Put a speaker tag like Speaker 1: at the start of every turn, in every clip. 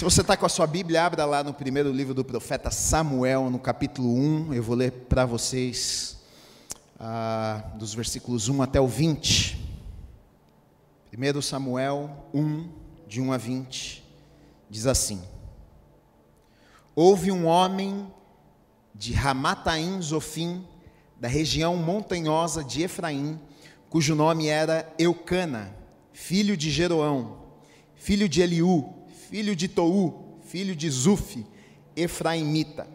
Speaker 1: Se você está com a sua Bíblia, abra lá no primeiro livro do profeta Samuel, no capítulo 1. Eu vou ler para vocês ah, dos versículos 1 até o 20. 1 Samuel 1, de 1 a 20, diz assim: Houve um homem de Ramataim Zofim, da região montanhosa de Efraim, cujo nome era Eucana, filho de Jeroão, filho de Eliú, filho de Tou, filho de Zufi, Efraimita.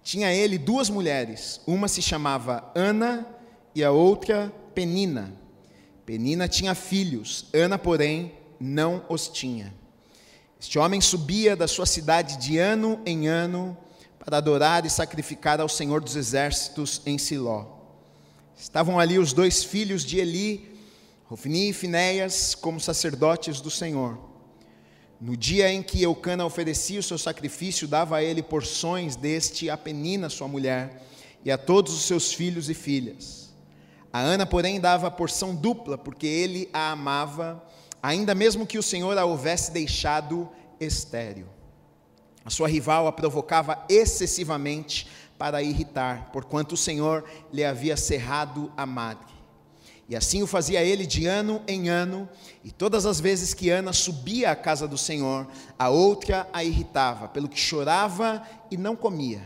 Speaker 1: Tinha ele duas mulheres, uma se chamava Ana e a outra Penina. Penina tinha filhos, Ana, porém, não os tinha. Este homem subia da sua cidade de ano em ano para adorar e sacrificar ao Senhor dos Exércitos em Siló. Estavam ali os dois filhos de Eli, Rofni e Finéias, como sacerdotes do Senhor. No dia em que Eucana oferecia o seu sacrifício, dava a ele porções deste a Penina, sua mulher, e a todos os seus filhos e filhas. A Ana, porém, dava a porção dupla, porque ele a amava, ainda mesmo que o Senhor a houvesse deixado estéril. A sua rival a provocava excessivamente para irritar, porquanto o Senhor lhe havia cerrado a madre. E assim o fazia ele de ano em ano, e todas as vezes que Ana subia à casa do Senhor, a outra a irritava, pelo que chorava e não comia.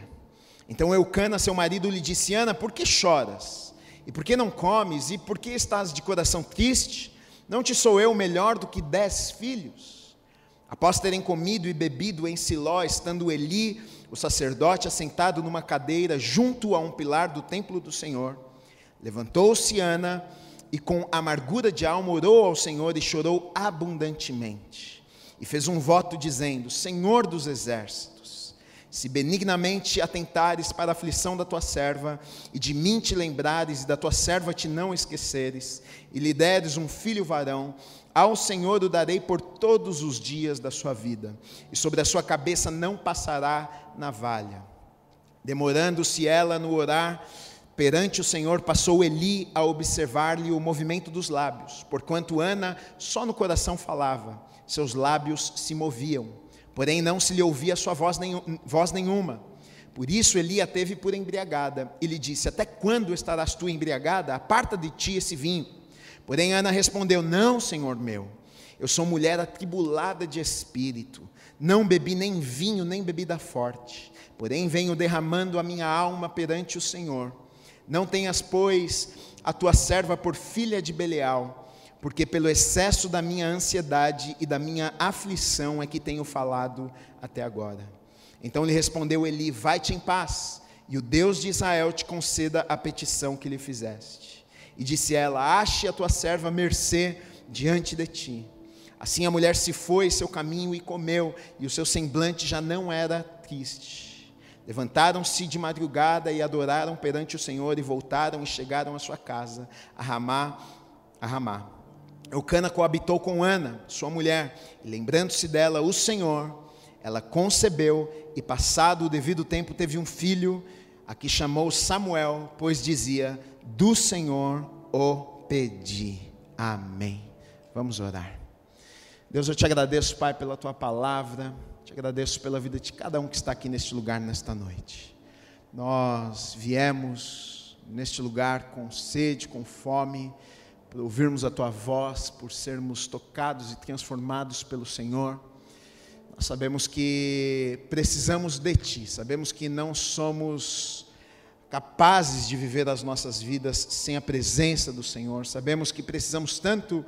Speaker 1: Então Eucana, seu marido, lhe disse: Ana, por que choras? E por que não comes? E por que estás de coração triste? Não te sou eu melhor do que dez filhos? Após terem comido e bebido em Siló, estando Eli, o sacerdote, assentado numa cadeira junto a um pilar do templo do Senhor, levantou-se Ana e com amargura de alma orou ao Senhor e chorou abundantemente. E fez um voto dizendo: Senhor dos exércitos, se benignamente atentares para a aflição da tua serva, e de mim te lembrares, e da tua serva te não esqueceres, e lhe deres um filho varão, ao Senhor o darei por todos os dias da sua vida, e sobre a sua cabeça não passará navalha. Demorando-se ela no orar, Perante o Senhor passou Eli a observar-lhe o movimento dos lábios, porquanto Ana só no coração falava, seus lábios se moviam, porém não se lhe ouvia sua voz, nenhum, voz nenhuma. Por isso Eli a teve por embriagada e lhe disse: Até quando estarás tu embriagada? Aparta de ti esse vinho. Porém Ana respondeu: Não, Senhor meu, eu sou mulher atribulada de espírito, não bebi nem vinho nem bebida forte, porém venho derramando a minha alma perante o Senhor. Não tenhas, pois, a tua serva por filha de Belial, porque pelo excesso da minha ansiedade e da minha aflição é que tenho falado até agora. Então lhe respondeu Eli: Vai-te em paz, e o Deus de Israel te conceda a petição que lhe fizeste. E disse ela: Ache a tua serva mercê diante de ti. Assim a mulher se foi seu caminho e comeu, e o seu semblante já não era triste. Levantaram-se de madrugada e adoraram perante o Senhor e voltaram e chegaram à sua casa, a Ramá, a Ramá. Eucana coabitou com Ana, sua mulher, e lembrando-se dela, o Senhor, ela concebeu e passado o devido tempo teve um filho, a que chamou Samuel, pois dizia: Do Senhor o pedi. Amém. Vamos orar. Deus, eu te agradeço, Pai, pela tua palavra. Agradeço pela vida de cada um que está aqui neste lugar nesta noite. Nós viemos neste lugar com sede, com fome, por ouvirmos a tua voz, por sermos tocados e transformados pelo Senhor. Nós sabemos que precisamos de ti, sabemos que não somos capazes de viver as nossas vidas sem a presença do Senhor. Sabemos que precisamos tanto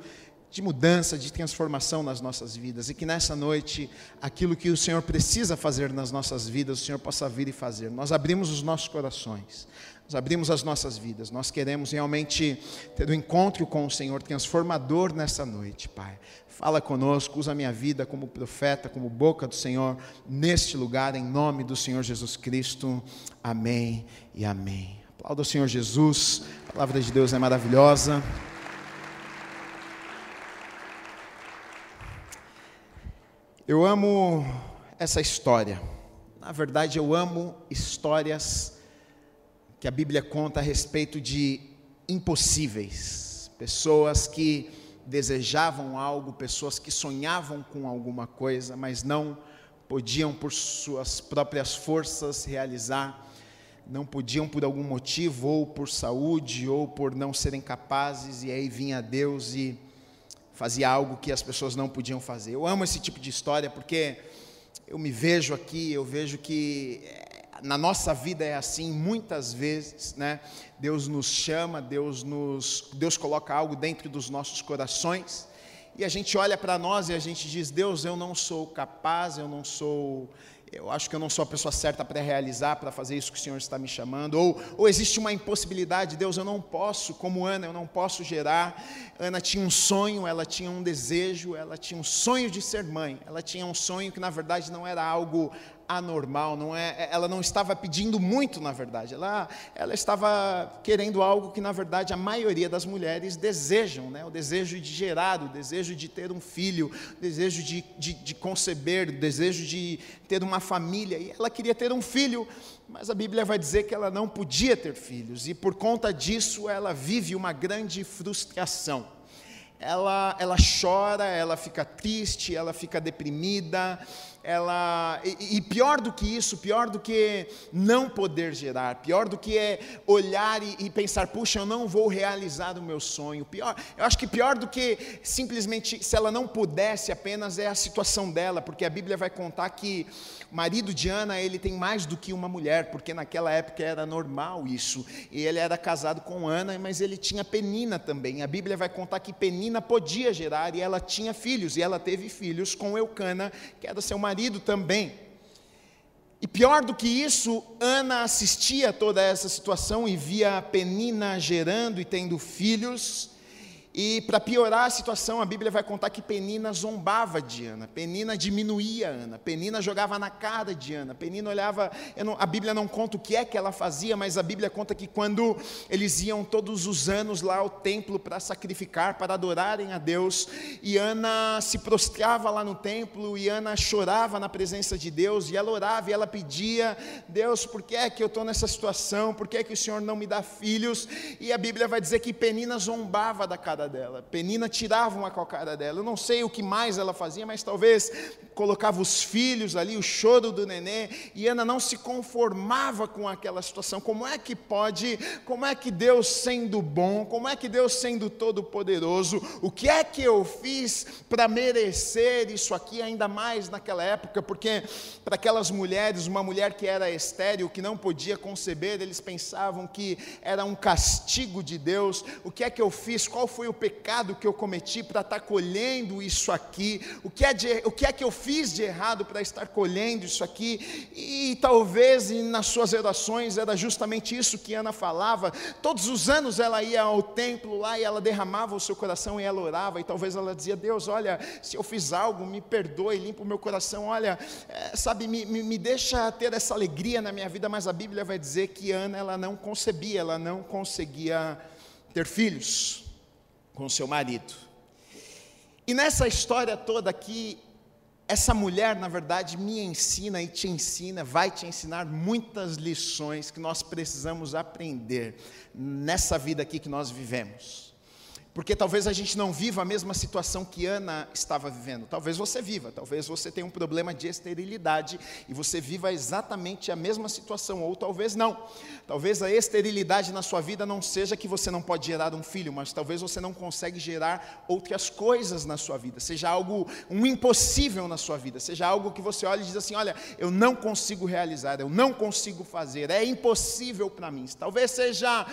Speaker 1: de mudança, de transformação nas nossas vidas e que nessa noite aquilo que o Senhor precisa fazer nas nossas vidas, o Senhor possa vir e fazer. Nós abrimos os nossos corações, nós abrimos as nossas vidas, nós queremos realmente ter um encontro com o Senhor transformador nessa noite, Pai. Fala conosco, usa a minha vida como profeta, como boca do Senhor neste lugar, em nome do Senhor Jesus Cristo. Amém e amém. Aplauda o Senhor Jesus, a palavra de Deus é maravilhosa. Eu amo essa história. Na verdade, eu amo histórias que a Bíblia conta a respeito de impossíveis, pessoas que desejavam algo, pessoas que sonhavam com alguma coisa, mas não podiam por suas próprias forças realizar, não podiam por algum motivo, ou por saúde, ou por não serem capazes, e aí vinha Deus e fazia algo que as pessoas não podiam fazer. Eu amo esse tipo de história porque eu me vejo aqui, eu vejo que eh, na nossa vida é assim muitas vezes, né? Deus nos chama, Deus nos Deus coloca algo dentro dos nossos corações e a gente olha para nós e a gente diz: Deus, eu não sou capaz, eu não sou eu acho que eu não sou a pessoa certa para realizar, para fazer isso que o Senhor está me chamando, ou, ou existe uma impossibilidade, Deus, eu não posso, como Ana, eu não posso gerar. Ana tinha um sonho, ela tinha um desejo, ela tinha um sonho de ser mãe, ela tinha um sonho que na verdade não era algo anormal, não é, ela não estava pedindo muito, na verdade, ela, ela estava querendo algo que, na verdade, a maioria das mulheres desejam, né? o desejo de gerar, o desejo de ter um filho, o desejo de, de, de conceber, o desejo de ter uma família, e ela queria ter um filho, mas a Bíblia vai dizer que ela não podia ter filhos, e por conta disso ela vive uma grande frustração. Ela, ela chora, ela fica triste, ela fica deprimida, ela e, e, pior do que isso, pior do que não poder gerar, pior do que é olhar e, e, pensar, puxa, eu não vou realizar o meu sonho. Pior, eu acho que pior do que simplesmente se ela não pudesse apenas é a situação dela, porque a Bíblia vai contar que marido de Ana ele tem mais do que uma mulher, porque naquela época era normal isso. E ele era casado com Ana, mas ele tinha Penina também. A Bíblia vai contar que Penina podia gerar e ela tinha filhos e ela teve filhos com Eucana, que era seu marido também. E pior do que isso, Ana assistia a toda essa situação e via Penina gerando e tendo filhos, e para piorar a situação, a Bíblia vai contar que Penina zombava de Ana, Penina diminuía Ana, Penina jogava na cara de Ana, Penina olhava, não, a Bíblia não conta o que é que ela fazia, mas a Bíblia conta que quando eles iam todos os anos lá ao templo para sacrificar, para adorarem a Deus, e Ana se prostrava lá no templo, e Ana chorava na presença de Deus, e ela orava e ela pedia, Deus, por que é que eu estou nessa situação, por que é que o Senhor não me dá filhos? E a Bíblia vai dizer que Penina zombava da cara dela. Penina tirava uma cocada dela. Eu não sei o que mais ela fazia, mas talvez colocava os filhos ali, o choro do nenê, e Ana não se conformava com aquela situação. Como é que pode, como é que Deus sendo bom, como é que Deus sendo todo poderoso, o que é que eu fiz para merecer isso aqui ainda mais naquela época? Porque para aquelas mulheres, uma mulher que era estéril, que não podia conceber, eles pensavam que era um castigo de Deus. O que é que eu fiz? Qual foi o pecado que eu cometi para estar tá colhendo isso aqui? O que é, de, o que, é que eu fiz de errado para estar colhendo isso aqui? E talvez nas suas orações era justamente isso que Ana falava. Todos os anos ela ia ao templo lá e ela derramava o seu coração e ela orava. E talvez ela dizia: Deus, olha, se eu fiz algo, me perdoe, limpa o meu coração. Olha, é, sabe, me, me, me deixa ter essa alegria na minha vida. Mas a Bíblia vai dizer que Ana ela não concebia, ela não conseguia ter filhos com seu marido. E nessa história toda aqui, essa mulher, na verdade, me ensina e te ensina, vai te ensinar muitas lições que nós precisamos aprender nessa vida aqui que nós vivemos. Porque talvez a gente não viva a mesma situação que Ana estava vivendo. Talvez você viva, talvez você tenha um problema de esterilidade e você viva exatamente a mesma situação, ou talvez não. Talvez a esterilidade na sua vida não seja que você não pode gerar um filho, mas talvez você não consegue gerar outras coisas na sua vida. Seja algo um impossível na sua vida, seja algo que você olha e diz assim: "Olha, eu não consigo realizar, eu não consigo fazer, é impossível para mim". Talvez seja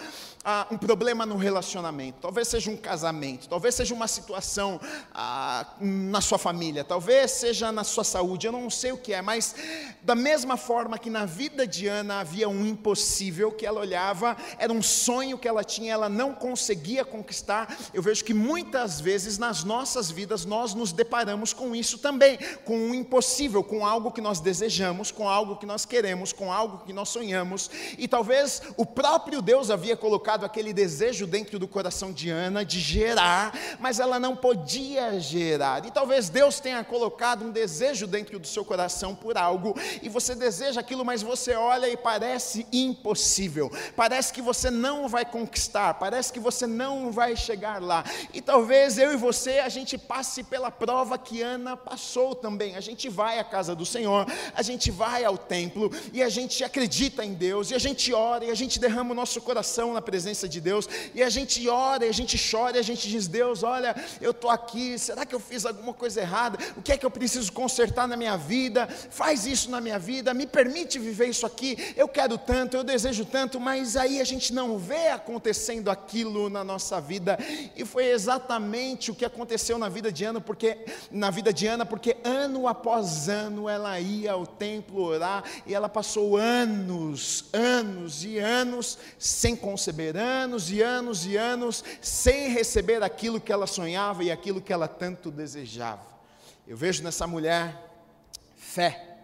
Speaker 1: ah, um problema no relacionamento, talvez seja um casamento, talvez seja uma situação ah, na sua família, talvez seja na sua saúde, eu não sei o que é, mas da mesma forma que na vida de Ana havia um impossível que ela olhava, era um sonho que ela tinha, ela não conseguia conquistar, eu vejo que muitas vezes nas nossas vidas nós nos deparamos com isso também, com um impossível, com algo que nós desejamos, com algo que nós queremos, com algo que nós sonhamos, e talvez o próprio Deus havia colocado aquele desejo dentro do coração de Ana de gerar, mas ela não podia gerar. E talvez Deus tenha colocado um desejo dentro do seu coração por algo, e você deseja aquilo, mas você olha e parece impossível, parece que você não vai conquistar, parece que você não vai chegar lá. E talvez eu e você, a gente passe pela prova que Ana passou também. A gente vai à casa do Senhor, a gente vai ao templo, e a gente acredita em Deus, e a gente ora, e a gente derrama o nosso coração na presença de Deus, e a gente ora, e a gente chora, e a gente diz: Deus, olha, eu estou aqui, será que eu fiz alguma coisa errada? O que é que eu preciso consertar na minha vida? Faz isso na minha vida, me permite viver isso aqui. Eu quero tanto, eu desejo tanto, mas aí a gente não vê acontecendo aquilo na nossa vida, e foi exatamente o que aconteceu na vida de Ana, porque na vida de Ana, porque ano após ano ela ia ao templo orar, e ela passou anos, anos e anos sem conceber, anos e anos e anos sem receber aquilo que ela sonhava e aquilo que ela tanto desejava. Eu vejo nessa mulher fé.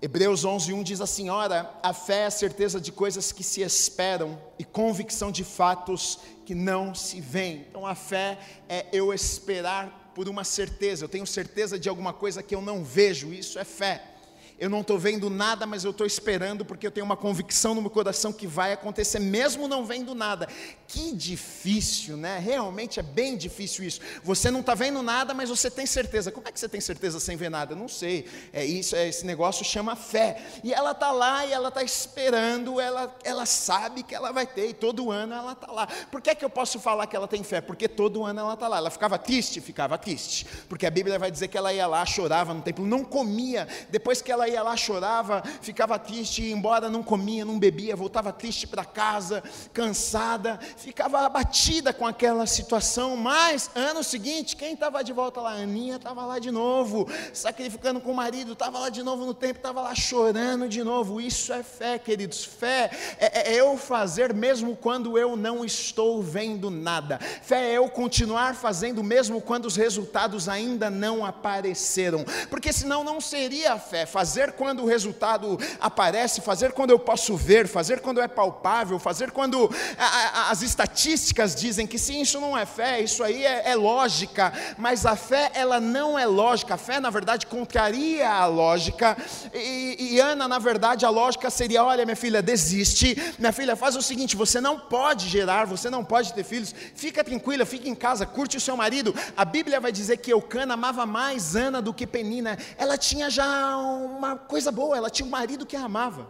Speaker 1: Hebreus 11, 1 diz assim: Ora, a fé é a certeza de coisas que se esperam e convicção de fatos que não se veem. Então, a fé é eu esperar por uma certeza, eu tenho certeza de alguma coisa que eu não vejo, isso é fé eu não estou vendo nada, mas eu estou esperando porque eu tenho uma convicção no meu coração que vai acontecer, mesmo não vendo nada. Que difícil, né? Realmente é bem difícil isso. Você não está vendo nada, mas você tem certeza. Como é que você tem certeza sem ver nada? Eu não sei. É isso, é, esse negócio chama fé. E ela está lá e ela está esperando, ela, ela sabe que ela vai ter, e todo ano ela está lá. Por que, é que eu posso falar que ela tem fé? Porque todo ano ela está lá. Ela ficava triste? Ficava triste. Porque a Bíblia vai dizer que ela ia lá, chorava no templo, não comia. Depois que ela ia lá, chorava, ficava triste, ia embora, não comia, não bebia, voltava triste para casa, cansada, ficava abatida com aquela situação. Mas, ano seguinte, quem estava de volta lá? Aninha estava lá de novo, sacrificando com o marido, estava lá de novo no tempo, estava lá chorando de novo. Isso é fé, queridos. Fé é, é, é eu fazer mesmo quando eu não estou vendo nada. Fé é eu continuar fazendo mesmo quando os resultados ainda não apareceram. Porque senão não seria fé. Fazer fazer quando o resultado aparece, fazer quando eu posso ver, fazer quando é palpável, fazer quando a, a, as estatísticas dizem que sim, isso não é fé, isso aí é, é lógica, mas a fé ela não é lógica, a fé na verdade contraria a lógica, e, e Ana na verdade a lógica seria: olha minha filha, desiste, minha filha, faz o seguinte, você não pode gerar, você não pode ter filhos, fica tranquila, fica em casa, curte o seu marido. A Bíblia vai dizer que Eucana amava mais Ana do que Penina, ela tinha já uma uma coisa boa, ela tinha um marido que a amava.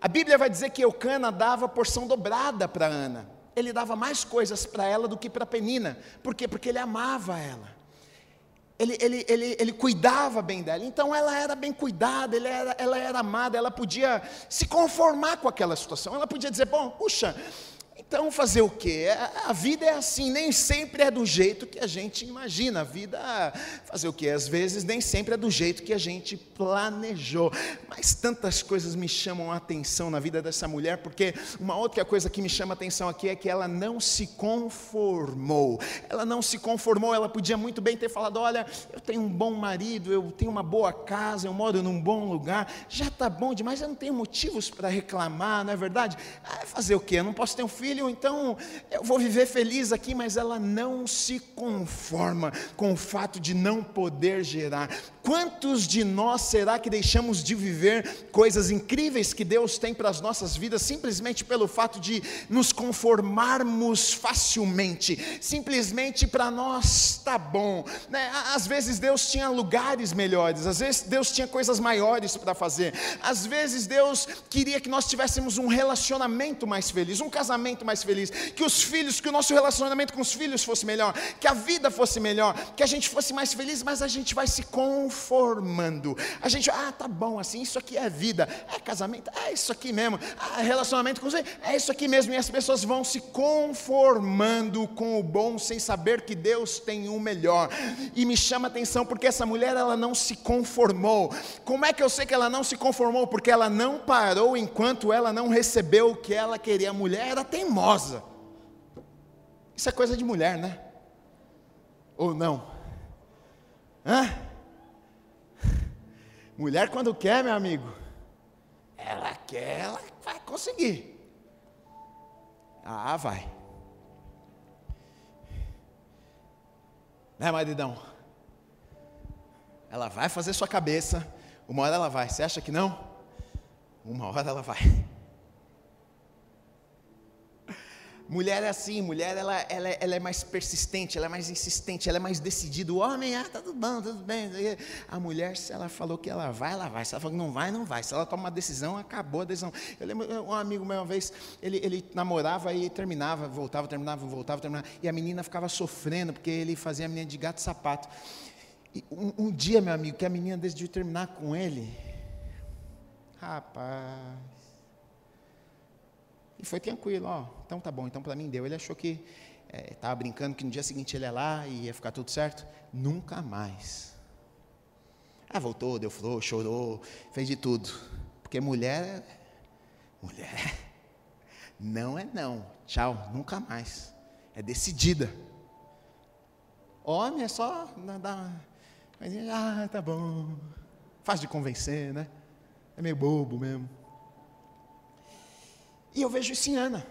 Speaker 1: A Bíblia vai dizer que Eucana dava porção dobrada para Ana. Ele dava mais coisas para ela do que para Penina. Por quê? Porque ele amava ela. Ele, ele, ele, ele cuidava bem dela. Então ela era bem cuidada, era, ela era amada, ela podia se conformar com aquela situação. Ela podia dizer: Bom, puxa, então, fazer o quê? A vida é assim, nem sempre é do jeito que a gente imagina. A vida, fazer o quê? Às vezes, nem sempre é do jeito que a gente planejou. Mas tantas coisas me chamam a atenção na vida dessa mulher, porque uma outra coisa que me chama a atenção aqui é que ela não se conformou. Ela não se conformou, ela podia muito bem ter falado: Olha, eu tenho um bom marido, eu tenho uma boa casa, eu moro num bom lugar, já está bom demais, eu não tenho motivos para reclamar, não é verdade? Ah, fazer o quê? Eu não posso ter um filho filho, então eu vou viver feliz aqui, mas ela não se conforma com o fato de não poder gerar. Quantos de nós será que deixamos de viver coisas incríveis que Deus tem para as nossas vidas simplesmente pelo fato de nos conformarmos facilmente, simplesmente para nós tá bom? Né? Às vezes Deus tinha lugares melhores, às vezes Deus tinha coisas maiores para fazer, às vezes Deus queria que nós tivéssemos um relacionamento mais feliz, um casamento mais feliz, que os filhos, que o nosso relacionamento com os filhos fosse melhor, que a vida fosse melhor, que a gente fosse mais feliz, mas a gente vai se conformando. A gente, ah, tá bom, assim, isso aqui é vida, é casamento, é isso aqui mesmo, ah, relacionamento com você, é isso aqui mesmo, e as pessoas vão se conformando com o bom, sem saber que Deus tem o melhor. E me chama a atenção porque essa mulher, ela não se conformou. Como é que eu sei que ela não se conformou? Porque ela não parou enquanto ela não recebeu o que ela queria. A mulher era teimosa. Isso é coisa de mulher, né? Ou não? Hã? Mulher, quando quer, meu amigo, ela quer, ela vai conseguir. Ah, vai. Né, maridão? Ela vai fazer sua cabeça, uma hora ela vai. Você acha que não? Uma hora ela vai. Mulher é assim, mulher ela, ela, ela, é mais persistente, ela é mais insistente, ela é mais decidida. O homem, ah, tá tudo bom, tudo bem. A mulher, se ela falou que ela vai, ela vai. Se ela falou que não vai, não vai. Se ela toma uma decisão, acabou a decisão. Eu lembro um amigo meu uma vez, ele, ele namorava e terminava, voltava, terminava, voltava, terminava. E a menina ficava sofrendo, porque ele fazia a menina de gato sapato. E um, um dia, meu amigo, que a menina decidiu terminar com ele. Rapaz. E foi tranquilo, ó. Então tá bom, então para mim deu. Ele achou que estava é, brincando que no dia seguinte ele ia lá e ia ficar tudo certo. Nunca mais. Ah, voltou, deu flor, chorou, fez de tudo. Porque mulher, mulher, não é não. Tchau, nunca mais. É decidida. Homem é só dar. Ah, tá bom. Faz de convencer, né? É meio bobo mesmo. E eu vejo isso em Ana.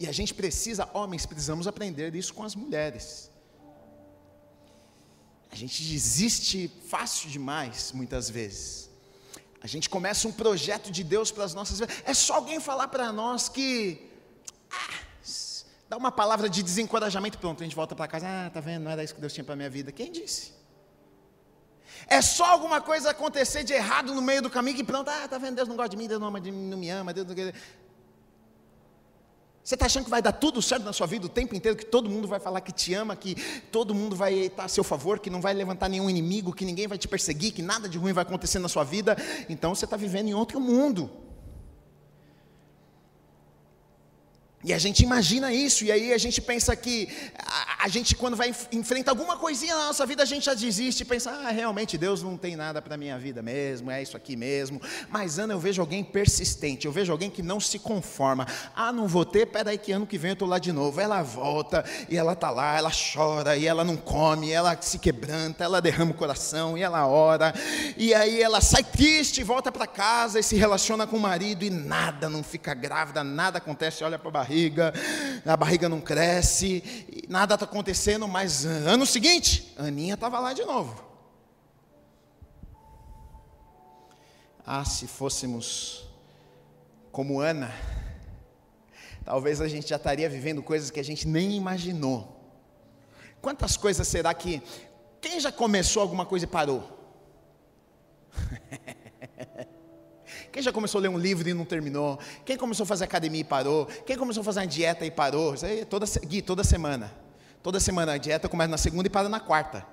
Speaker 1: E a gente precisa, homens, precisamos aprender isso com as mulheres. A gente desiste fácil demais, muitas vezes. A gente começa um projeto de Deus para as nossas vidas. É só alguém falar para nós que. Ah, dá uma palavra de desencorajamento, pronto, a gente volta para casa. Ah, tá vendo? Não era isso que Deus tinha para a minha vida. Quem disse? É só alguma coisa acontecer de errado no meio do caminho que pronto, ah, tá vendo? Deus não gosta de mim, Deus não, não me ama, Deus não quer. Você está achando que vai dar tudo certo na sua vida o tempo inteiro, que todo mundo vai falar que te ama, que todo mundo vai estar a seu favor, que não vai levantar nenhum inimigo, que ninguém vai te perseguir, que nada de ruim vai acontecer na sua vida? Então você está vivendo em outro mundo. E a gente imagina isso, e aí a gente pensa que a, a gente, quando vai enfrentar alguma coisinha na nossa vida, a gente já desiste e pensa: ah, realmente Deus não tem nada para a minha vida mesmo, é isso aqui mesmo. Mas, Ana, eu vejo alguém persistente, eu vejo alguém que não se conforma. Ah, não vou ter, peraí, que ano que vem eu estou lá de novo. Ela volta, e ela está lá, ela chora, e ela não come, ela se quebranta, ela derrama o coração, e ela ora, e aí ela sai triste, volta para casa e se relaciona com o marido, e nada, não fica grávida, nada acontece, olha para a barriga barriga, a barriga não cresce, nada está acontecendo, mas ano seguinte, Aninha estava lá de novo. Ah, se fôssemos como Ana, talvez a gente já estaria vivendo coisas que a gente nem imaginou. Quantas coisas será que. Quem já começou alguma coisa e parou? Quem já começou a ler um livro e não terminou? Quem começou a fazer academia e parou? Quem começou a fazer uma dieta e parou? Isso aí, toda, Gui, toda semana. Toda semana a dieta começa na segunda e para na quarta.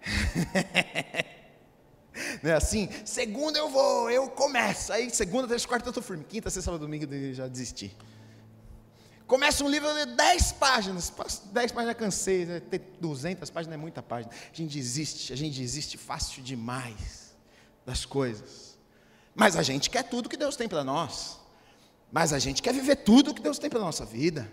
Speaker 1: Não é assim? Segunda eu vou, eu começo. Aí segunda, terça, quarta eu estou firme. Quinta, sexta, sábado, domingo eu já desisti. Começa um livro de 10 páginas. 10 páginas cansei. Né? Ter 200 páginas é muita página. A gente desiste, a gente desiste fácil demais das coisas. Mas a gente quer tudo que Deus tem para nós. Mas a gente quer viver tudo que Deus tem para a nossa vida.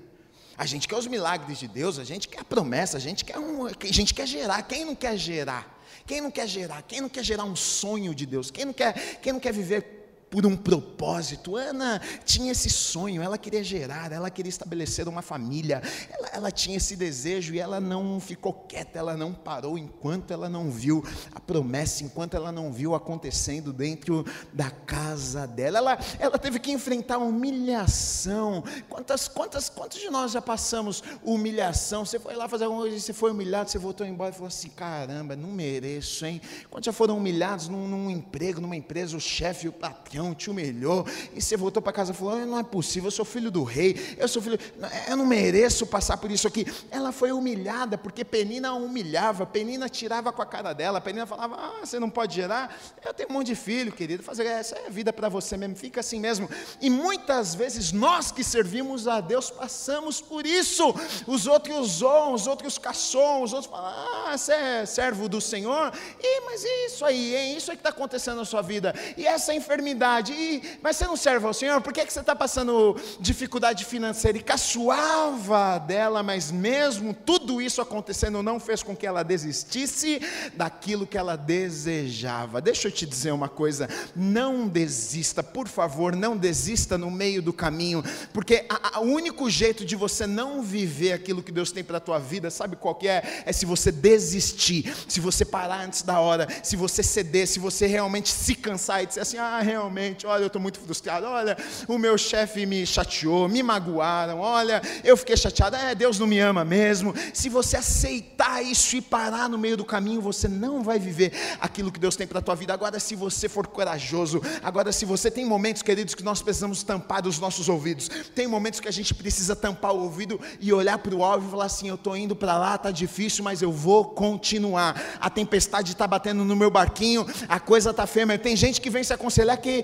Speaker 1: A gente quer os milagres de Deus, a gente quer a promessa, a gente quer, um, a gente quer gerar. Quem não quer gerar? Quem não quer gerar? Quem não quer gerar um sonho de Deus? Quem não quer, quem não quer viver por um propósito. Ana tinha esse sonho, ela queria gerar, ela queria estabelecer uma família, ela, ela, tinha esse desejo e ela não ficou quieta, ela não parou enquanto ela não viu a promessa, enquanto ela não viu acontecendo dentro da casa dela. Ela, ela teve que enfrentar humilhação. Quantas, quantas, quantos de nós já passamos humilhação? Você foi lá fazer alguma coisa, você foi humilhado, você voltou embora e falou assim: caramba, não mereço, hein? Quantos já foram humilhados num, num emprego, numa empresa, o chefe, o patrão, te humilhou, e você voltou para casa e falou: Não é possível, eu sou filho do rei, eu sou filho, eu não mereço passar por isso aqui. Ela foi humilhada, porque Penina a humilhava, Penina tirava com a cara dela, Penina falava: Ah, você não pode gerar? Eu tenho um monte de filho, querido, fazer essa é a vida para você mesmo, fica assim mesmo. E muitas vezes nós que servimos a Deus passamos por isso. Os outros zoam, os outros caçam, os outros falam: Ah, você é servo do Senhor? E, mas isso aí, hein? Isso que está acontecendo na sua vida. E essa enfermidade dificuldade. E, mas você não serve ao Senhor? Por que, que você está passando dificuldade financeira? E caçoava dela, mas mesmo tudo isso acontecendo não fez com que ela desistisse daquilo que ela desejava. Deixa eu te dizer uma coisa: não desista, por favor, não desista no meio do caminho, porque o único jeito de você não viver aquilo que Deus tem para a tua vida, sabe qual que é? É se você desistir, se você parar antes da hora, se você ceder, se você realmente se cansar e dizer assim: ah, realmente, olha, eu estou muito frustrado, olha, o meu chefe me chateou, me magoaram, olha, eu fiquei chateado, é, Deus não me ama mesmo. Se você aceitar isso e parar no meio do caminho, você não vai viver aquilo que Deus tem para a tua vida. Agora, se você for corajoso, agora, se você tem momentos, queridos, que nós precisamos tampar os nossos ouvidos, tem momentos que a gente precisa tampar o ouvido e olhar para o alvo e falar assim: eu estou indo para lá, está difícil, mas eu vou continuar. A tempestade está batendo no meu barquinho, a coisa está feia, tem gente que vem se aconselhar que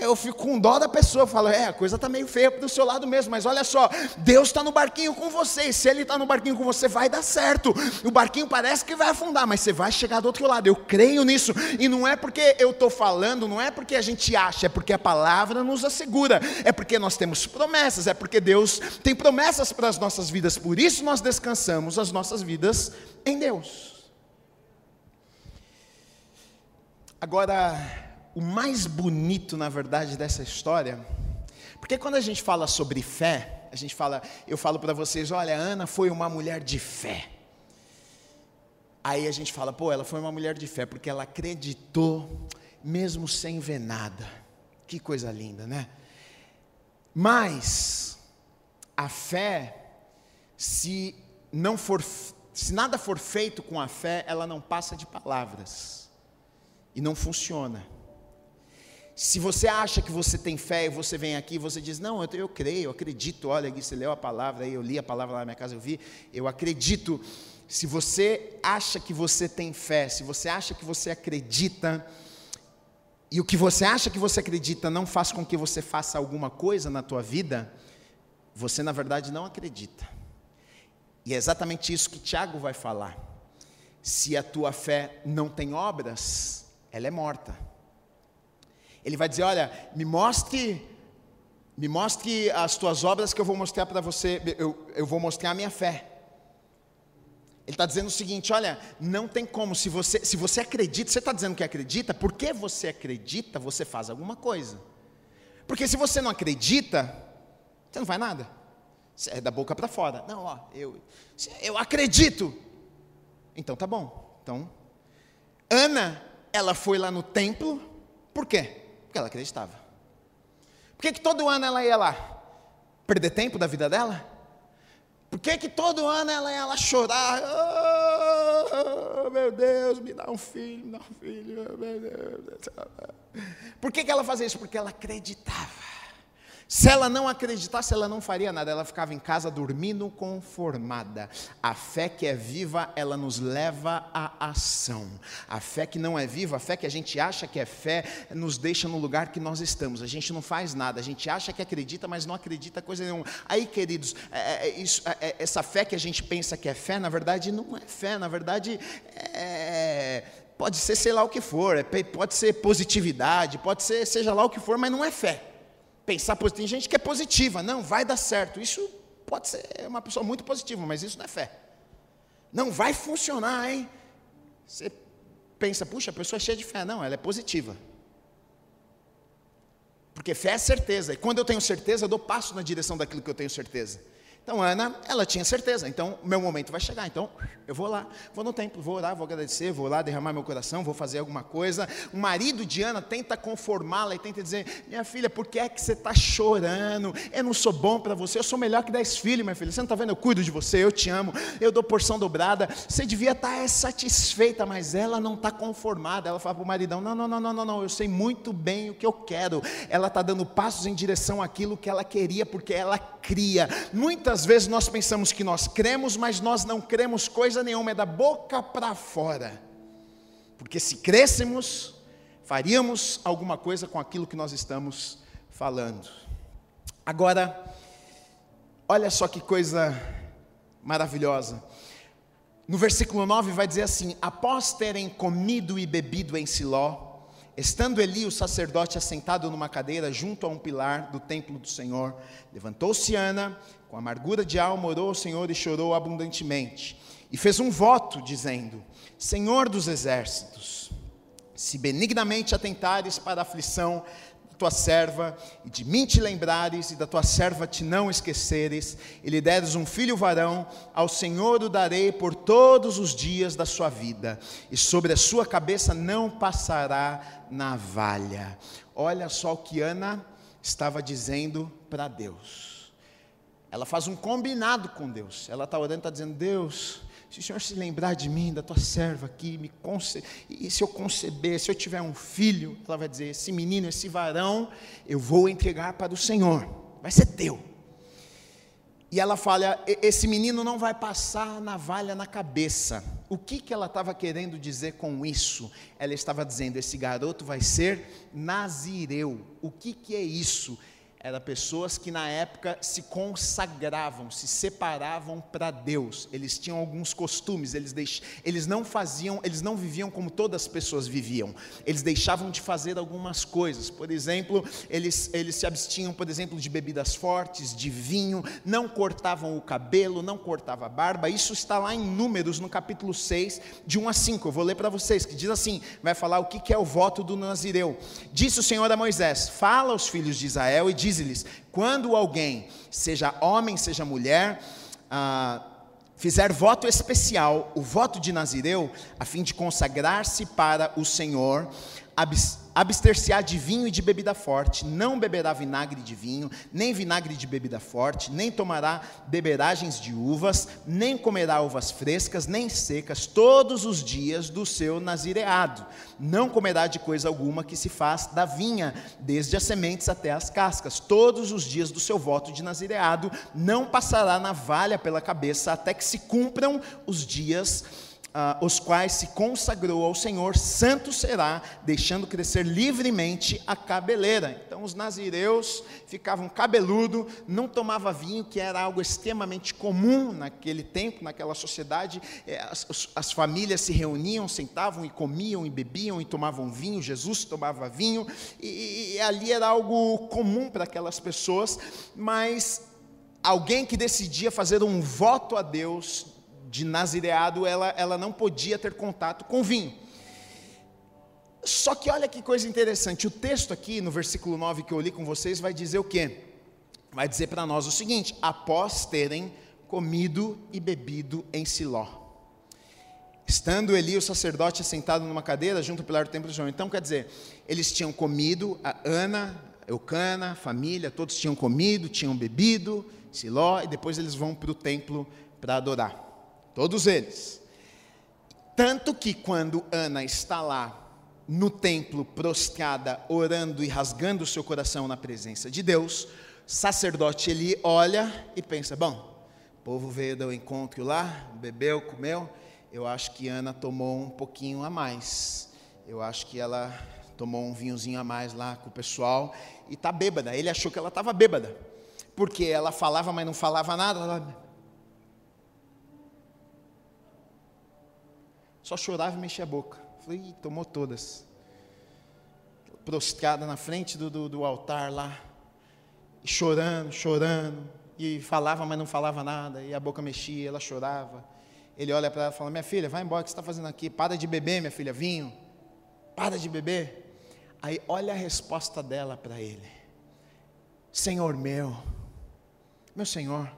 Speaker 1: eu fico com dó da pessoa, falo, é, a coisa está meio feia do seu lado mesmo, mas olha só, Deus está no barquinho com você, e se Ele está no barquinho com você, vai dar certo. O barquinho parece que vai afundar, mas você vai chegar do outro lado. Eu creio nisso, e não é porque eu estou falando, não é porque a gente acha, é porque a palavra nos assegura, é porque nós temos promessas, é porque Deus tem promessas para as nossas vidas, por isso nós descansamos as nossas vidas em Deus. Agora, o mais bonito, na verdade, dessa história, porque quando a gente fala sobre fé, a gente fala, eu falo para vocês, olha, Ana foi uma mulher de fé. Aí a gente fala, pô, ela foi uma mulher de fé porque ela acreditou mesmo sem ver nada. Que coisa linda, né? Mas a fé, se não for, se nada for feito com a fé, ela não passa de palavras e não funciona. Se você acha que você tem fé e você vem aqui você diz, não, eu, eu creio, eu acredito, olha, Gui, você leu a palavra aí, eu li a palavra lá na minha casa, eu vi, eu acredito. Se você acha que você tem fé, se você acha que você acredita, e o que você acha que você acredita não faz com que você faça alguma coisa na tua vida, você na verdade não acredita. E é exatamente isso que Tiago vai falar. Se a tua fé não tem obras, ela é morta. Ele vai dizer: Olha, me mostre, me mostre as tuas obras que eu vou mostrar para você, eu, eu vou mostrar a minha fé. Ele está dizendo o seguinte: olha, não tem como, se você, se você acredita, você está dizendo que acredita, porque você acredita, você faz alguma coisa. Porque se você não acredita, você não faz nada. Você é da boca para fora. Não, ó, eu, eu acredito. Então tá bom. Então, Ana ela foi lá no templo, por quê? Porque ela acreditava. Por que, que todo ano ela ia lá? Perder tempo da vida dela? Por que, que todo ano ela ia lá chorar? Oh, meu Deus, me dá um filho, me dá um filho, meu Deus. Por que, que ela fazia isso? Porque ela acreditava. Se ela não acreditasse, ela não faria nada, ela ficava em casa dormindo conformada. A fé que é viva, ela nos leva à ação. A fé que não é viva, a fé que a gente acha que é fé, nos deixa no lugar que nós estamos. A gente não faz nada, a gente acha que acredita, mas não acredita coisa nenhuma. Aí, queridos, é, é, é isso, é, é, essa fé que a gente pensa que é fé, na verdade não é fé, na verdade é, pode ser sei lá o que for, pode ser positividade, pode ser seja lá o que for, mas não é fé pensar positivo. Tem gente que é positiva, não, vai dar certo. Isso pode ser uma pessoa muito positiva, mas isso não é fé. Não vai funcionar, hein? Você pensa, puxa, a pessoa é cheia de fé. Não, ela é positiva. Porque fé é certeza. E quando eu tenho certeza, eu dou passo na direção daquilo que eu tenho certeza. Então, Ana, ela tinha certeza. Então, meu momento vai chegar. Então, eu vou lá, vou no templo, vou orar, vou agradecer, vou lá derramar meu coração, vou fazer alguma coisa. O marido de Ana tenta conformá-la e tenta dizer: Minha filha, por que é que você está chorando? Eu não sou bom para você, eu sou melhor que dez filhos, minha filha. Você não está vendo? Eu cuido de você, eu te amo, eu dou porção dobrada. Você devia estar tá satisfeita, mas ela não está conformada. Ela fala para o maridão: Não, não, não, não, não, não, eu sei muito bem o que eu quero. Ela está dando passos em direção àquilo que ela queria, porque ela cria. Muitas vezes nós pensamos que nós cremos, mas nós não cremos coisa nenhuma, é da boca para fora. Porque se crêssemos, faríamos alguma coisa com aquilo que nós estamos falando. Agora, olha só que coisa maravilhosa. No versículo 9 vai dizer assim: Após terem comido e bebido em Siló, Estando Eli, o sacerdote, assentado numa cadeira junto a um pilar do templo do Senhor, levantou-se Ana, com amargura de alma, orou ao Senhor e chorou abundantemente. E fez um voto, dizendo: Senhor dos exércitos, se benignamente atentares para a aflição tua serva, e de mim te lembrares, e da tua serva te não esqueceres, e lhe deres um filho varão, ao Senhor o darei por todos os dias da sua vida, e sobre a sua cabeça não passará navalha. Olha só o que Ana estava dizendo para Deus. Ela faz um combinado com Deus. Ela está orando, está dizendo: Deus, se o Senhor se lembrar de mim, da tua serva aqui, me conce... e se eu conceber, se eu tiver um filho, ela vai dizer: esse menino, esse varão, eu vou entregar para o Senhor, vai ser teu. E ela fala: esse menino não vai passar navalha na cabeça. O que, que ela estava querendo dizer com isso? Ela estava dizendo: esse garoto vai ser nazireu. O que, que é isso? Eram pessoas que na época se consagravam, se separavam para Deus. Eles tinham alguns costumes, eles, deix... eles não faziam, eles não viviam como todas as pessoas viviam. Eles deixavam de fazer algumas coisas. Por exemplo, eles, eles se abstinham, por exemplo, de bebidas fortes, de vinho, não cortavam o cabelo, não cortavam a barba. Isso está lá em Números, no capítulo 6, de 1 a 5. Eu vou ler para vocês, que diz assim: vai falar o que, é o voto do Nazireu. Disse o Senhor a Moisés: Fala aos filhos de Israel e diz diz-lhes: quando alguém, seja homem, seja mulher, ah, fizer voto especial, o voto de Nazireu, a fim de consagrar-se para o Senhor, abster-se-á de vinho e de bebida forte, não beberá vinagre de vinho, nem vinagre de bebida forte, nem tomará beberagens de uvas, nem comerá uvas frescas, nem secas, todos os dias do seu nazireado. Não comerá de coisa alguma que se faz da vinha, desde as sementes até as cascas. Todos os dias do seu voto de nazireado, não passará navalha pela cabeça, até que se cumpram os dias ah, os quais se consagrou ao Senhor, santo será, deixando crescer livremente a cabeleira. Então os nazireus ficavam cabeludo, não tomava vinho, que era algo extremamente comum naquele tempo, naquela sociedade. É, as, as famílias se reuniam, sentavam e comiam e bebiam e tomavam vinho. Jesus tomava vinho e, e ali era algo comum para aquelas pessoas, mas alguém que decidia fazer um voto a Deus de nazireado, ela, ela não podia ter contato com vinho. Só que olha que coisa interessante, o texto aqui no versículo 9 que eu li com vocês vai dizer o quê? Vai dizer para nós o seguinte: após terem comido e bebido em Siló. Estando Eli, o sacerdote, sentado numa cadeira junto ao pilar do templo de João. Então, quer dizer, eles tinham comido, a Ana, Eucana, a família, todos tinham comido, tinham bebido, Siló, e depois eles vão para o templo para adorar. Todos eles. Tanto que quando Ana está lá no templo, prostrada, orando e rasgando o seu coração na presença de Deus, sacerdote ele olha e pensa: bom, o povo veio do encontro lá, bebeu, comeu. Eu acho que Ana tomou um pouquinho a mais. Eu acho que ela tomou um vinhozinho a mais lá com o pessoal e está bêbada. Ele achou que ela estava bêbada, porque ela falava, mas não falava nada. Ela Só chorava e mexia a boca. Falei, tomou todas. Prostrada na frente do, do, do altar lá, chorando, chorando, e falava, mas não falava nada, e a boca mexia, ela chorava. Ele olha para ela e fala: Minha filha, vai embora, o que você está fazendo aqui? Para de beber, minha filha, vinho. Para de beber. Aí olha a resposta dela para ele: Senhor meu, meu Senhor,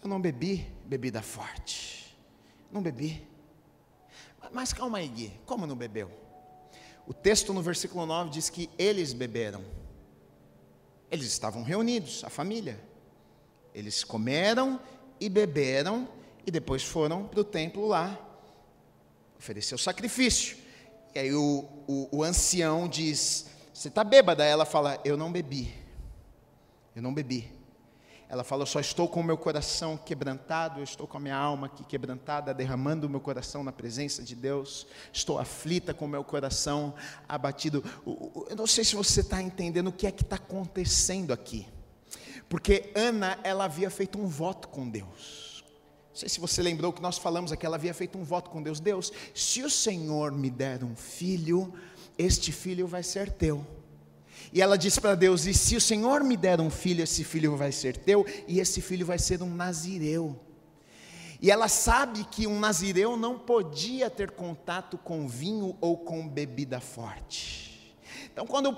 Speaker 1: eu não bebi bebida forte. Não bebi. Mas calma aí, Gui, como não bebeu? O texto no versículo 9 diz que eles beberam. Eles estavam reunidos, a família. Eles comeram e beberam e depois foram para o templo lá oferecer o sacrifício. E aí o, o, o ancião diz: Você está bêbada? Ela fala: Eu não bebi. Eu não bebi. Ela fala: Só estou com o meu coração quebrantado, eu estou com a minha alma aqui quebrantada, derramando o meu coração na presença de Deus. Estou aflita com o meu coração abatido. Eu não sei se você está entendendo o que é que está acontecendo aqui, porque Ana, ela havia feito um voto com Deus. Não sei se você lembrou que nós falamos aqui, ela havia feito um voto com Deus. Deus, se o Senhor me der um filho, Este filho vai ser teu. E ela disse para Deus: E se o Senhor me der um filho, esse filho vai ser teu, e esse filho vai ser um nazireu. E ela sabe que um nazireu não podia ter contato com vinho ou com bebida forte. Então, quando,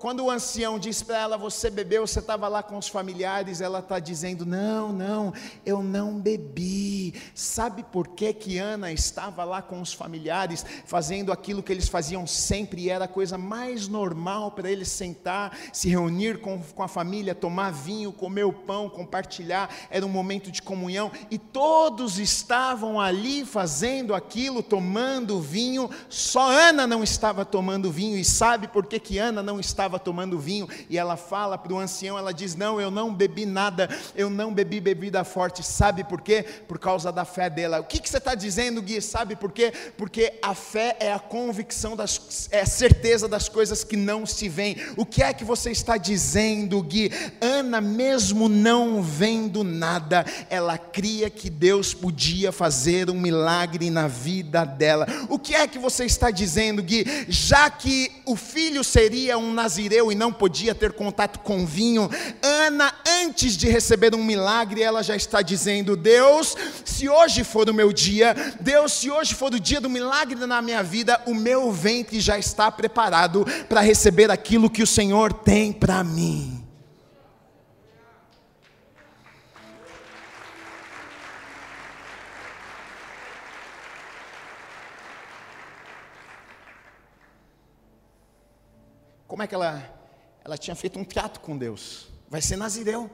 Speaker 1: quando o ancião diz para ela, você bebeu, você estava lá com os familiares, ela está dizendo, não, não, eu não bebi. Sabe por que, que Ana estava lá com os familiares, fazendo aquilo que eles faziam sempre, e era a coisa mais normal para eles sentar, se reunir com, com a família, tomar vinho, comer o pão, compartilhar, era um momento de comunhão, e todos estavam ali fazendo aquilo, tomando vinho, só Ana não estava tomando vinho, e sabe por que? Que, que Ana não estava tomando vinho, e ela fala para o ancião, ela diz: Não, eu não bebi nada, eu não bebi bebida forte, sabe por quê? Por causa da fé dela. O que, que você está dizendo, Gui? Sabe por quê? Porque a fé é a convicção, das, é a certeza das coisas que não se veem. O que é que você está dizendo, Gui? Ana, mesmo não vendo nada, ela cria que Deus podia fazer um milagre na vida dela. O que é que você está dizendo, Gui? Já que o filho seria um nazireu e não podia ter contato com vinho, Ana, antes de receber um milagre, ela já está dizendo: Deus, se hoje for o meu dia, Deus, se hoje for o dia do milagre na minha vida, o meu ventre já está preparado para receber aquilo que o Senhor tem para mim. Como é que ela, ela tinha feito um trato com Deus? Vai ser nazireu.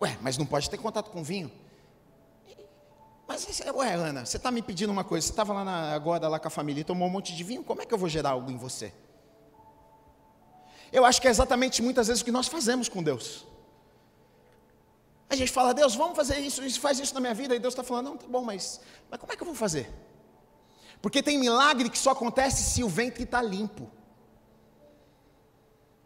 Speaker 1: Ué, mas não pode ter contato com vinho. Mas, ué, Ana, você está me pedindo uma coisa. Você estava lá na, agora lá com a família e tomou um monte de vinho. Como é que eu vou gerar algo em você? Eu acho que é exatamente muitas vezes o que nós fazemos com Deus. A gente fala, Deus, vamos fazer isso, isso faz isso na minha vida. E Deus está falando, não, tá bom, mas, mas como é que eu vou fazer? Porque tem milagre que só acontece se o ventre está limpo.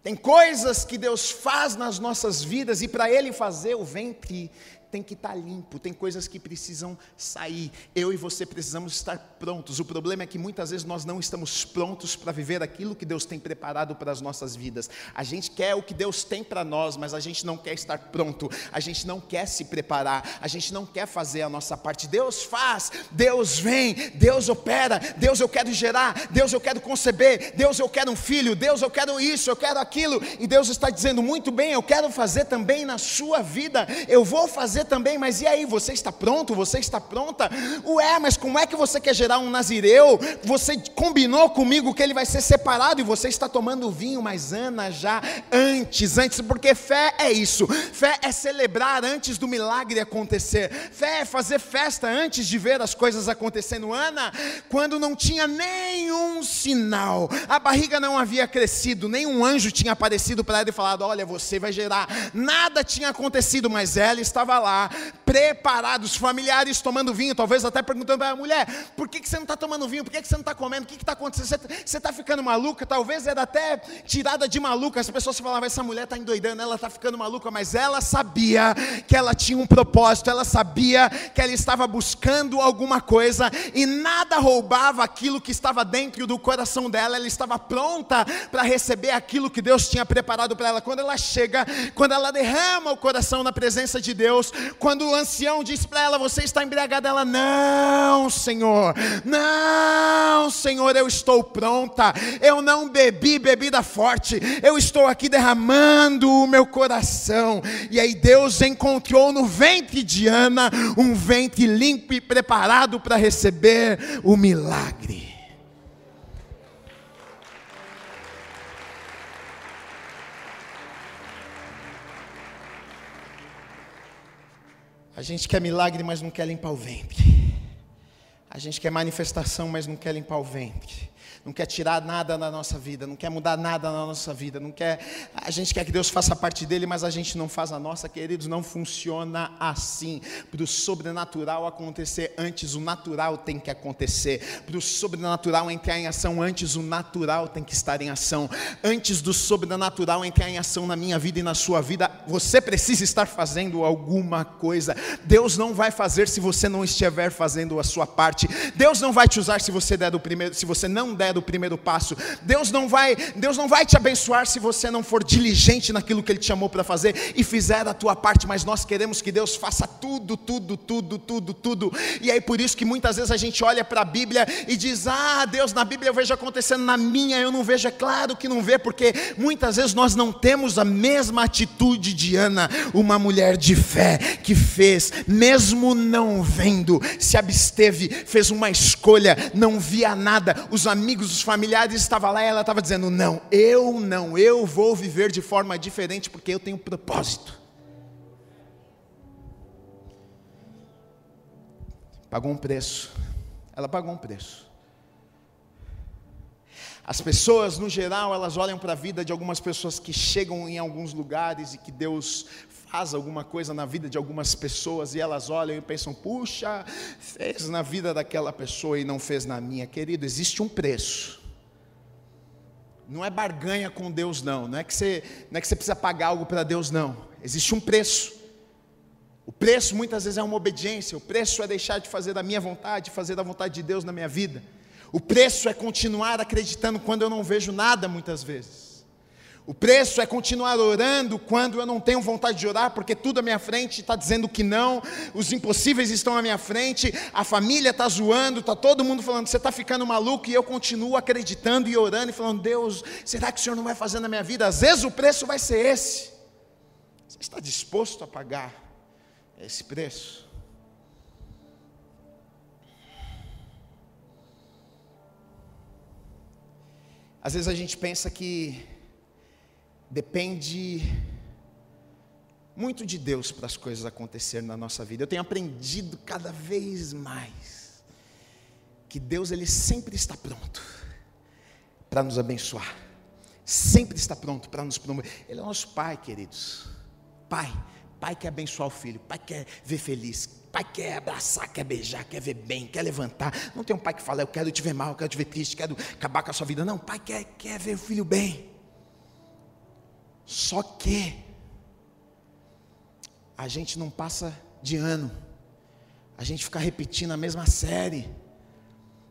Speaker 1: Tem coisas que Deus faz nas nossas vidas e para Ele fazer o ventre tem que estar tá limpo, tem coisas que precisam sair. Eu e você precisamos estar prontos. O problema é que muitas vezes nós não estamos prontos para viver aquilo que Deus tem preparado para as nossas vidas. A gente quer o que Deus tem para nós, mas a gente não quer estar pronto. A gente não quer se preparar. A gente não quer fazer a nossa parte. Deus faz, Deus vem, Deus opera. Deus eu quero gerar, Deus eu quero conceber, Deus eu quero um filho, Deus eu quero isso, eu quero aquilo. E Deus está dizendo muito bem, eu quero fazer também na sua vida. Eu vou fazer também, mas e aí, você está pronto? Você está pronta? Ué, mas como é que você quer gerar um nazireu? Você combinou comigo que ele vai ser separado e você está tomando vinho, mas Ana já antes, antes, porque fé é isso. Fé é celebrar antes do milagre acontecer. Fé é fazer festa antes de ver as coisas acontecendo. Ana, quando não tinha nenhum sinal, a barriga não havia crescido, nenhum anjo tinha aparecido para ela e falado: "Olha, você vai gerar". Nada tinha acontecido, mas ela estava lá lá, preparados, familiares tomando vinho, talvez até perguntando para a mulher: por que, que você não está tomando vinho? Por que, que você não está comendo? O que está acontecendo? Você está ficando maluca? Talvez era até tirada de maluca. As pessoas falavam: essa mulher está endoidando, ela está ficando maluca, mas ela sabia que ela tinha um propósito, ela sabia que ela estava buscando alguma coisa e nada roubava aquilo que estava dentro do coração dela, ela estava pronta para receber aquilo que Deus tinha preparado para ela. Quando ela chega, quando ela derrama o coração na presença de Deus, quando o ancião diz para ela: Você está embriagada? Ela: Não, Senhor, não, Senhor, eu estou pronta. Eu não bebi bebida forte, eu estou aqui derramando o meu coração. E aí Deus encontrou no ventre de Ana um ventre limpo e preparado para receber o milagre. A gente quer milagre, mas não quer limpar o ventre. A gente quer manifestação, mas não quer limpar o ventre não quer tirar nada da nossa vida, não quer mudar nada na nossa vida, não quer. A gente quer que Deus faça parte dele, mas a gente não faz a nossa, queridos, não funciona assim. Para o sobrenatural acontecer antes, o natural tem que acontecer. Para o sobrenatural entrar em ação antes, o natural tem que estar em ação. Antes do sobrenatural entrar em ação na minha vida e na sua vida, você precisa estar fazendo alguma coisa. Deus não vai fazer se você não estiver fazendo a sua parte. Deus não vai te usar se você der o primeiro, se você não der o primeiro passo. Deus não vai, Deus não vai te abençoar se você não for diligente naquilo que ele te chamou para fazer e fizer a tua parte, mas nós queremos que Deus faça tudo, tudo, tudo, tudo, tudo. E aí por isso que muitas vezes a gente olha para a Bíblia e diz: "Ah, Deus, na Bíblia eu vejo acontecendo, na minha eu não vejo". É claro que não vê, porque muitas vezes nós não temos a mesma atitude de Ana, uma mulher de fé que fez, mesmo não vendo, se absteve, fez uma escolha, não via nada. Os amigos, os familiares estavam lá e ela estava dizendo: "Não, eu não, eu vou viver de forma diferente porque eu tenho propósito". Pagou um preço. Ela pagou um preço. As pessoas, no geral, elas olham para a vida de algumas pessoas que chegam em alguns lugares e que Deus faz alguma coisa na vida de algumas pessoas e elas olham e pensam: puxa, fez na vida daquela pessoa e não fez na minha. Querido, existe um preço. Não é barganha com Deus, não. Não é que você, não é que você precisa pagar algo para Deus, não. Existe um preço. O preço muitas vezes é uma obediência. O preço é deixar de fazer da minha vontade, fazer da vontade de Deus na minha vida. O preço é continuar acreditando quando eu não vejo nada, muitas vezes. O preço é continuar orando quando eu não tenho vontade de orar, porque tudo à minha frente está dizendo que não, os impossíveis estão à minha frente, a família está zoando, está todo mundo falando, você está ficando maluco, e eu continuo acreditando e orando e falando, Deus, será que o Senhor não vai fazer na minha vida? Às vezes o preço vai ser esse. Você está disposto a pagar esse preço? Às vezes a gente pensa que depende muito de Deus para as coisas acontecerem na nossa vida. Eu tenho aprendido cada vez mais que Deus ele sempre está pronto para nos abençoar. Sempre está pronto para nos promover. Ele é nosso pai, queridos. Pai, pai quer abençoar o filho, pai quer ver feliz, pai quer abraçar, quer beijar, quer ver bem, quer levantar. Não tem um pai que fala, eu quero te ver mal, eu quero te ver triste, quero acabar com a sua vida. Não, pai quer, quer ver o filho bem. Só que a gente não passa de ano, a gente fica repetindo a mesma série.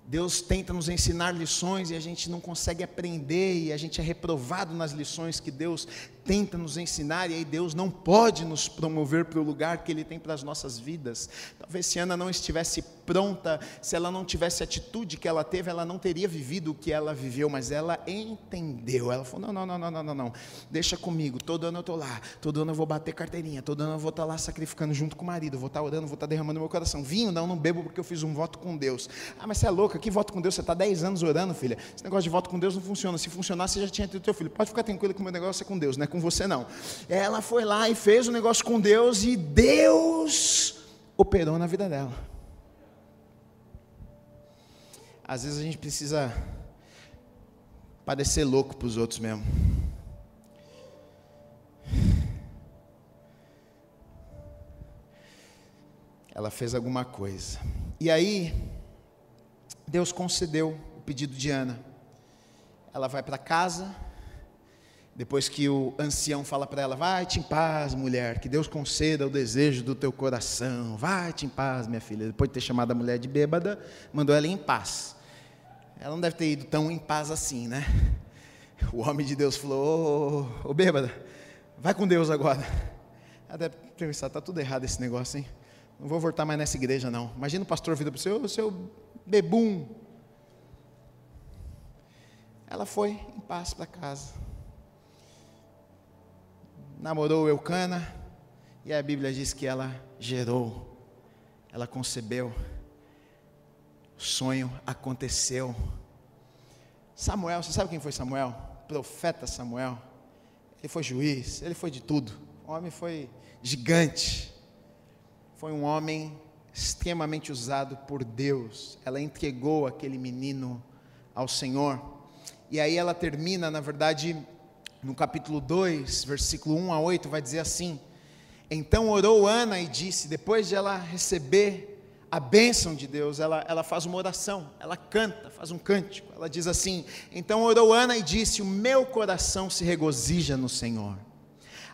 Speaker 1: Deus tenta nos ensinar lições e a gente não consegue aprender, e a gente é reprovado nas lições que Deus tenta nos ensinar, e aí Deus não pode nos promover para o lugar que Ele tem para as nossas vidas. Talvez se Ana não estivesse pronta, se ela não tivesse a atitude que ela teve, ela não teria vivido o que ela viveu, mas ela entendeu. Ela falou: não, não, não, não, não, não, deixa comigo, todo ano eu estou lá, todo ano eu vou bater carteirinha, todo ano eu vou estar tá lá sacrificando junto com o marido, vou estar tá orando, vou estar tá derramando meu coração. Vinho, não, não bebo porque eu fiz um voto com Deus. Ah, mas você é louca, que voto com Deus? Você está 10 anos orando, filha. Esse negócio de voto com Deus não funciona. Se funcionasse, você já tinha tido teu filho. Pode ficar tranquilo que o meu negócio é com Deus, não é com você não. Ela foi lá e fez o negócio com Deus e Deus operou na vida dela. Às vezes a gente precisa parecer louco para os outros mesmo. Ela fez alguma coisa. E aí, Deus concedeu o pedido de Ana. Ela vai para casa, depois que o ancião fala para ela: Vai-te em paz, mulher, que Deus conceda o desejo do teu coração. Vai-te em paz, minha filha. Depois de ter chamado a mulher de bêbada, mandou ela em paz. Ela não deve ter ido tão em paz assim, né? O homem de Deus falou: Ô, bêbada, vai com Deus agora. Ela deve pensar: Está tudo errado esse negócio, hein? Não vou voltar mais nessa igreja, não. Imagina o pastor vindo para você: Ô, seu bebum. Ela foi em paz para casa namorou Eucana, e a Bíblia diz que ela gerou, ela concebeu, o sonho aconteceu. Samuel, você sabe quem foi Samuel? Profeta Samuel. Ele foi juiz, ele foi de tudo. O homem foi gigante. Foi um homem extremamente usado por Deus. Ela entregou aquele menino ao Senhor. E aí ela termina, na verdade, no capítulo 2, versículo 1 a 8, vai dizer assim: Então orou Ana e disse, depois de ela receber a bênção de Deus, ela, ela faz uma oração, ela canta, faz um cântico. Ela diz assim: Então orou Ana e disse: O meu coração se regozija no Senhor,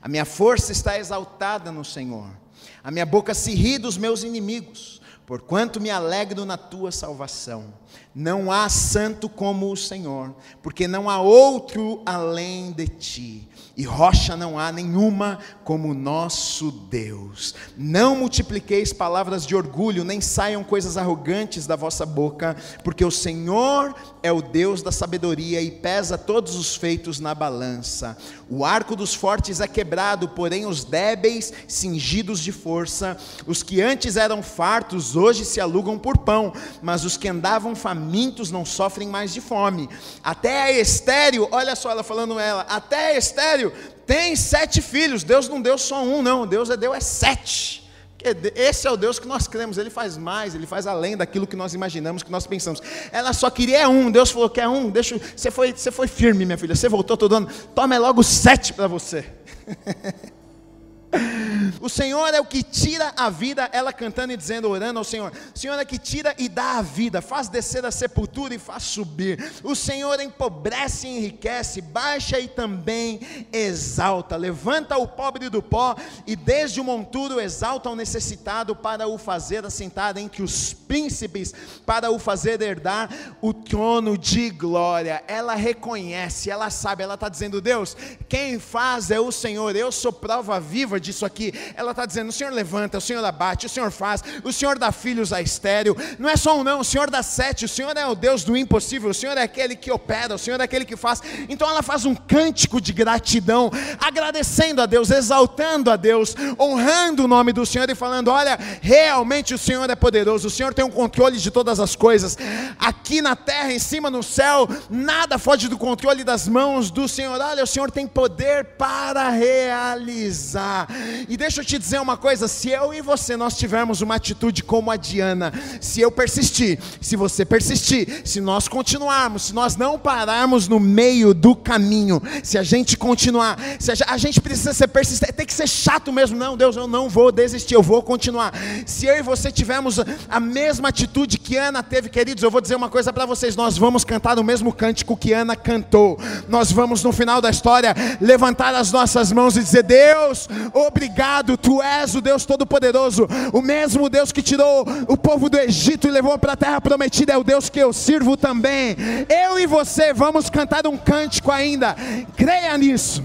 Speaker 1: a minha força está exaltada no Senhor, a minha boca se ri dos meus inimigos Porquanto me alegro na tua salvação. Não há santo como o Senhor, porque não há outro além de ti e rocha não há nenhuma como o nosso Deus. Não multipliqueis palavras de orgulho, nem saiam coisas arrogantes da vossa boca, porque o Senhor é o Deus da sabedoria e pesa todos os feitos na balança. O arco dos fortes é quebrado, porém os débeis cingidos de força. Os que antes eram fartos, hoje se alugam por pão, mas os que andavam famintos não sofrem mais de fome. Até a estéreo, olha só ela falando ela, até a estéreo tem sete filhos. Deus não deu só um, não. Deus é deu é sete. Esse é o Deus que nós cremos, Ele faz mais, Ele faz além daquilo que nós imaginamos, que nós pensamos. Ela só queria um, Deus falou que é um, deixa, você, foi, você foi firme, minha filha, você voltou todo ano, toma logo sete para você. O Senhor é o que tira a vida, ela cantando e dizendo, orando ao Senhor. O Senhor é que tira e dá a vida, faz descer a sepultura e faz subir. O Senhor empobrece e enriquece, baixa e também exalta. Levanta o pobre do pó e desde o monturo exalta o necessitado para o fazer assentar entre os príncipes, para o fazer herdar o trono de glória. Ela reconhece, ela sabe, ela está dizendo: Deus, quem faz é o Senhor, eu sou prova viva disso aqui. Ela está dizendo: o Senhor levanta, o Senhor abate, o Senhor faz, o Senhor dá filhos a estéreo. Não é só um não, o Senhor dá sete, o Senhor é o Deus do impossível, o Senhor é aquele que opera, o Senhor é aquele que faz. Então ela faz um cântico de gratidão, agradecendo a Deus, exaltando a Deus, honrando o nome do Senhor e falando: olha, realmente o Senhor é poderoso, o Senhor tem um controle de todas as coisas. Aqui na terra, em cima no céu, nada foge do controle das mãos do Senhor. Olha, o Senhor tem poder para realizar. E deixa eu te dizer uma coisa: se eu e você nós tivermos uma atitude como a Diana, se eu persistir, se você persistir, se nós continuarmos, se nós não pararmos no meio do caminho, se a gente continuar, se a, gente precisa ser persistente, tem que ser chato mesmo, não, Deus, eu não vou desistir, eu vou continuar. Se eu e você tivermos a mesma atitude que Ana teve, queridos, eu vou dizer uma coisa para vocês: nós vamos cantar o mesmo cântico que Ana cantou, nós vamos no final da história levantar as nossas mãos e dizer: Deus, obrigado, tu és o Deus Todo-Poderoso, o mesmo Deus que tirou o povo do Egito e levou para a terra prometida, é o Deus que eu sirvo também. Eu e você vamos cantar um cântico ainda, creia nisso.